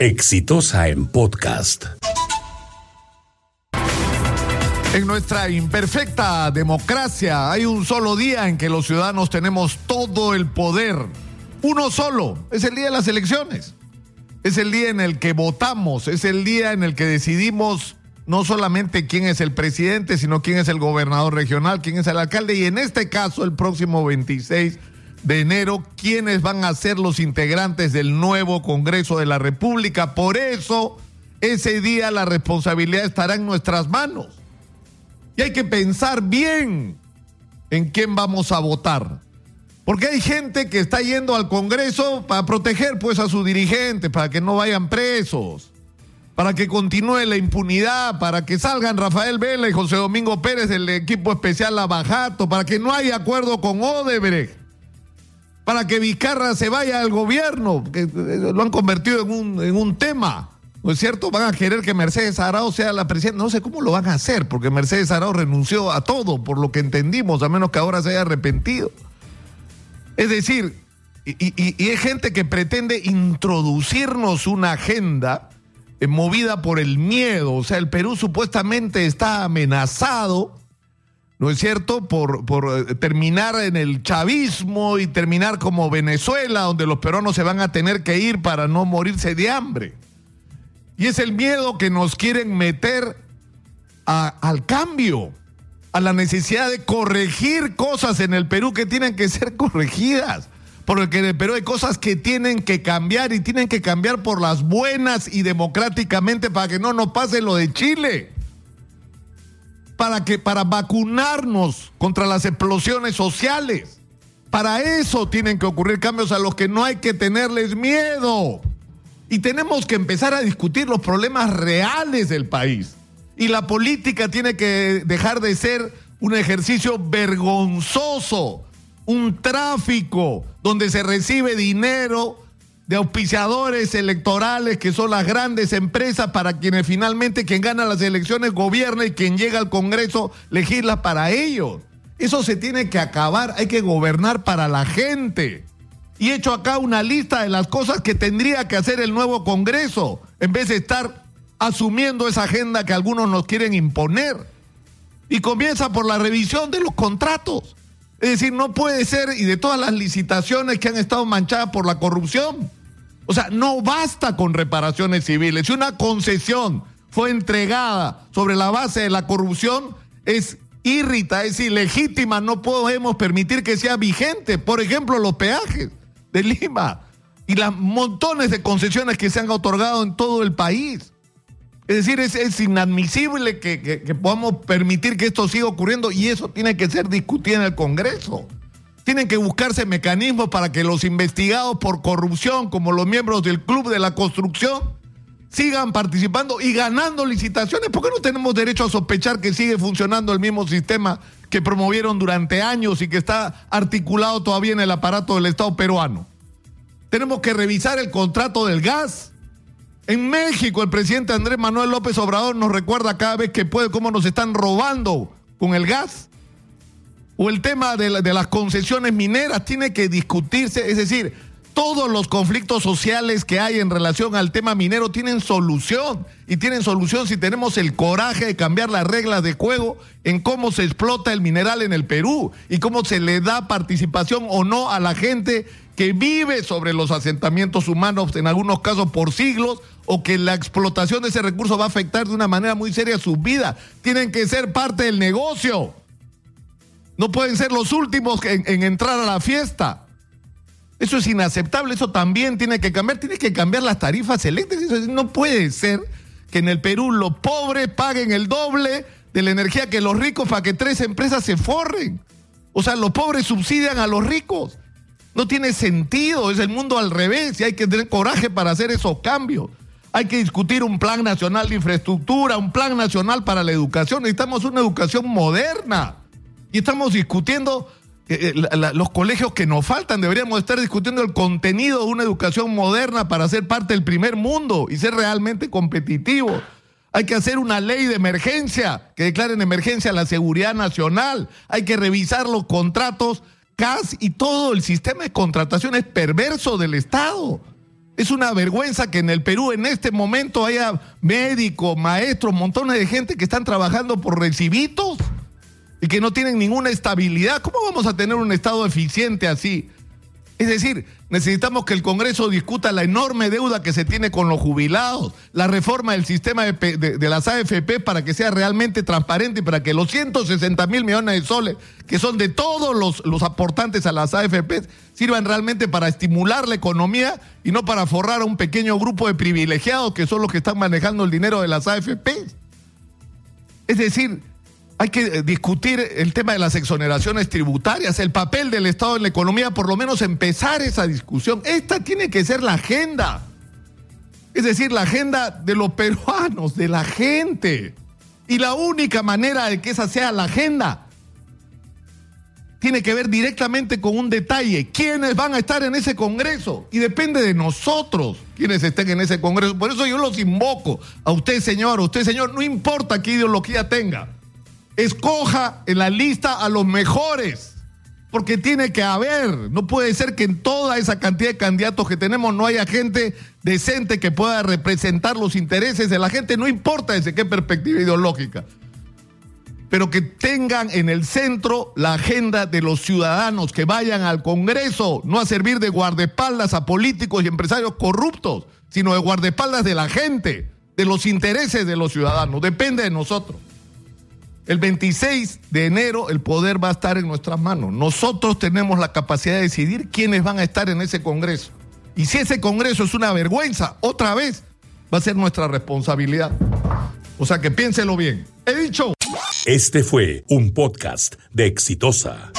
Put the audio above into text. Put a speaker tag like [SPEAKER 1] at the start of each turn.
[SPEAKER 1] Exitosa en podcast.
[SPEAKER 2] En nuestra imperfecta democracia hay un solo día en que los ciudadanos tenemos todo el poder. Uno solo. Es el día de las elecciones. Es el día en el que votamos. Es el día en el que decidimos no solamente quién es el presidente, sino quién es el gobernador regional, quién es el alcalde. Y en este caso, el próximo 26 de enero quiénes van a ser los integrantes del nuevo Congreso de la República. Por eso, ese día la responsabilidad estará en nuestras manos. Y hay que pensar bien en quién vamos a votar. Porque hay gente que está yendo al Congreso para proteger pues a sus dirigentes, para que no vayan presos, para que continúe la impunidad, para que salgan Rafael Vela y José Domingo Pérez del equipo especial Lavajato, para que no haya acuerdo con Odebrecht para que Vizcarra se vaya al gobierno, que eh, lo han convertido en un, en un tema. ¿No es cierto? Van a querer que Mercedes Arao sea la presidenta. No sé cómo lo van a hacer, porque Mercedes Arao renunció a todo, por lo que entendimos, a menos que ahora se haya arrepentido. Es decir, y, hay gente que pretende introducirnos una agenda eh, movida por el miedo. O sea, el Perú supuestamente está amenazado ¿no es cierto?, por, por, eh, terminar en el chavismo y terminar como Venezuela, donde los peruanos se van a tener que ir para no morirse de hambre. Y es el miedo que nos quieren meter al cambio, a la necesidad de corregir cosas en el Perú que tienen que ser corregidas. Porque en el Perú hay cosas que tienen que cambiar y tienen que cambiar por las buenas y democráticamente para que no nos pase lo de Chile para que para vacunarnos contra las explosiones sociales. Para eso tienen que ocurrir cambios a los que no hay que tenerles miedo. Y tenemos que empezar a discutir los problemas reales del país. Y la política tiene que dejar de ser un ejercicio vergonzoso, un tráfico donde se recibe dinero de auspiciadores electorales que son las grandes empresas para quienes finalmente quien gana las elecciones gobierna y quien llega al Congreso legisla para ellos. Eso se tiene que acabar, hay que gobernar para la gente. Y he hecho acá una lista de las cosas que tendría que hacer el nuevo Congreso, en vez de estar asumiendo esa agenda que algunos nos quieren imponer. Y comienza por la revisión de los contratos. Es decir, no puede ser, y de todas las licitaciones que han estado manchadas por la corrupción, o sea, no basta con reparaciones civiles. Si una concesión fue entregada sobre la base de la corrupción, es irrita, es ilegítima, no podemos permitir que sea vigente. Por ejemplo, los peajes de Lima y las montones de concesiones que se han otorgado en todo el país. Es decir, es, inadmisible que, que podamos permitir que esto siga ocurriendo y eso tiene que ser discutido en el Congreso. Tienen que buscarse mecanismos para que los investigados por corrupción, como los miembros del Club de la Construcción, sigan participando y ganando licitaciones. ¿Por qué no tenemos derecho a sospechar que sigue funcionando el mismo sistema que promovieron durante años y que está articulado todavía en el aparato del Estado peruano? Tenemos que revisar el contrato del gas. En México, el presidente Andrés Manuel López Obrador nos recuerda cada vez que puede cómo nos están robando con el gas o el tema de, las concesiones mineras tiene que discutirse, es decir, todos los conflictos sociales que hay en relación al tema minero tienen solución y tienen solución si tenemos el coraje de cambiar las reglas de juego en cómo se explota el mineral en el Perú y cómo se le da participación o no a la gente que vive sobre los asentamientos humanos, en algunos casos por siglos, o que la explotación de ese recurso va a afectar de una manera muy seria su vida. Tienen que ser parte del negocio. No pueden ser los últimos en, entrar a la fiesta. Eso es inaceptable, eso también tiene que cambiar, tiene que cambiar las tarifas eléctricas. No puede ser que en el Perú los pobres paguen el doble de la energía que los ricos para que tres empresas se forren. O sea, los pobres subsidian a los ricos. No tiene sentido, es el mundo al revés y hay que tener coraje para hacer esos cambios. Hay que discutir un plan nacional de infraestructura, un plan nacional para la educación. Necesitamos una educación moderna. Y estamos discutiendo eh, eh, los colegios que nos faltan. Deberíamos estar discutiendo el contenido de una educación moderna para ser parte del primer mundo y ser realmente competitivos. Hay que hacer una ley de emergencia que declare en emergencia la seguridad nacional. Hay que revisar los contratos CAS y todo el sistema de contratación es perverso del Estado. Es una vergüenza que en el Perú en este momento haya médicos, maestros, montones de gente que están trabajando por recibitos y que no tienen ninguna estabilidad. ¿Cómo vamos a tener un Estado eficiente así? Es decir, necesitamos que el Congreso discuta la enorme deuda que se tiene con los jubilados, la reforma del sistema de, las AFP para que sea realmente transparente y para que los 160 mil millones de soles, que son de todos los, los aportantes a las AFP, sirvan realmente para estimular la economía y no para forrar a un pequeño grupo de privilegiados que son los que están manejando el dinero de las AFP. Es decir, hay que eh, discutir el tema de las exoneraciones tributarias, el papel del Estado en la economía, por lo menos empezar esa discusión. Esta tiene que ser la agenda. Es decir, la agenda de los peruanos, de la gente. Y la única manera de que esa sea la agenda tiene que ver directamente con un detalle. ¿Quiénes van a estar en ese Congreso? Y depende de nosotros quienes estén en ese Congreso. Por eso yo los invoco a usted, señor, a usted, señor, no importa qué ideología tenga escoja en la lista a los mejores, porque tiene que haber, no puede ser que en toda esa cantidad de candidatos que tenemos no haya gente decente que pueda representar los intereses de la gente, no importa desde qué perspectiva ideológica, pero que tengan en el centro la agenda de los ciudadanos, que vayan al Congreso, no a servir de guardaespaldas a políticos y empresarios corruptos, sino de guardaespaldas de la gente, de los intereses de los ciudadanos, depende de nosotros. El 26 de enero el poder va a estar en nuestras manos. Nosotros tenemos la capacidad de decidir quiénes van a estar en ese Congreso. Y si ese Congreso es una vergüenza, otra vez va a ser nuestra responsabilidad. O sea que piénselo bien. He dicho.
[SPEAKER 1] Este fue un podcast de Exitosa.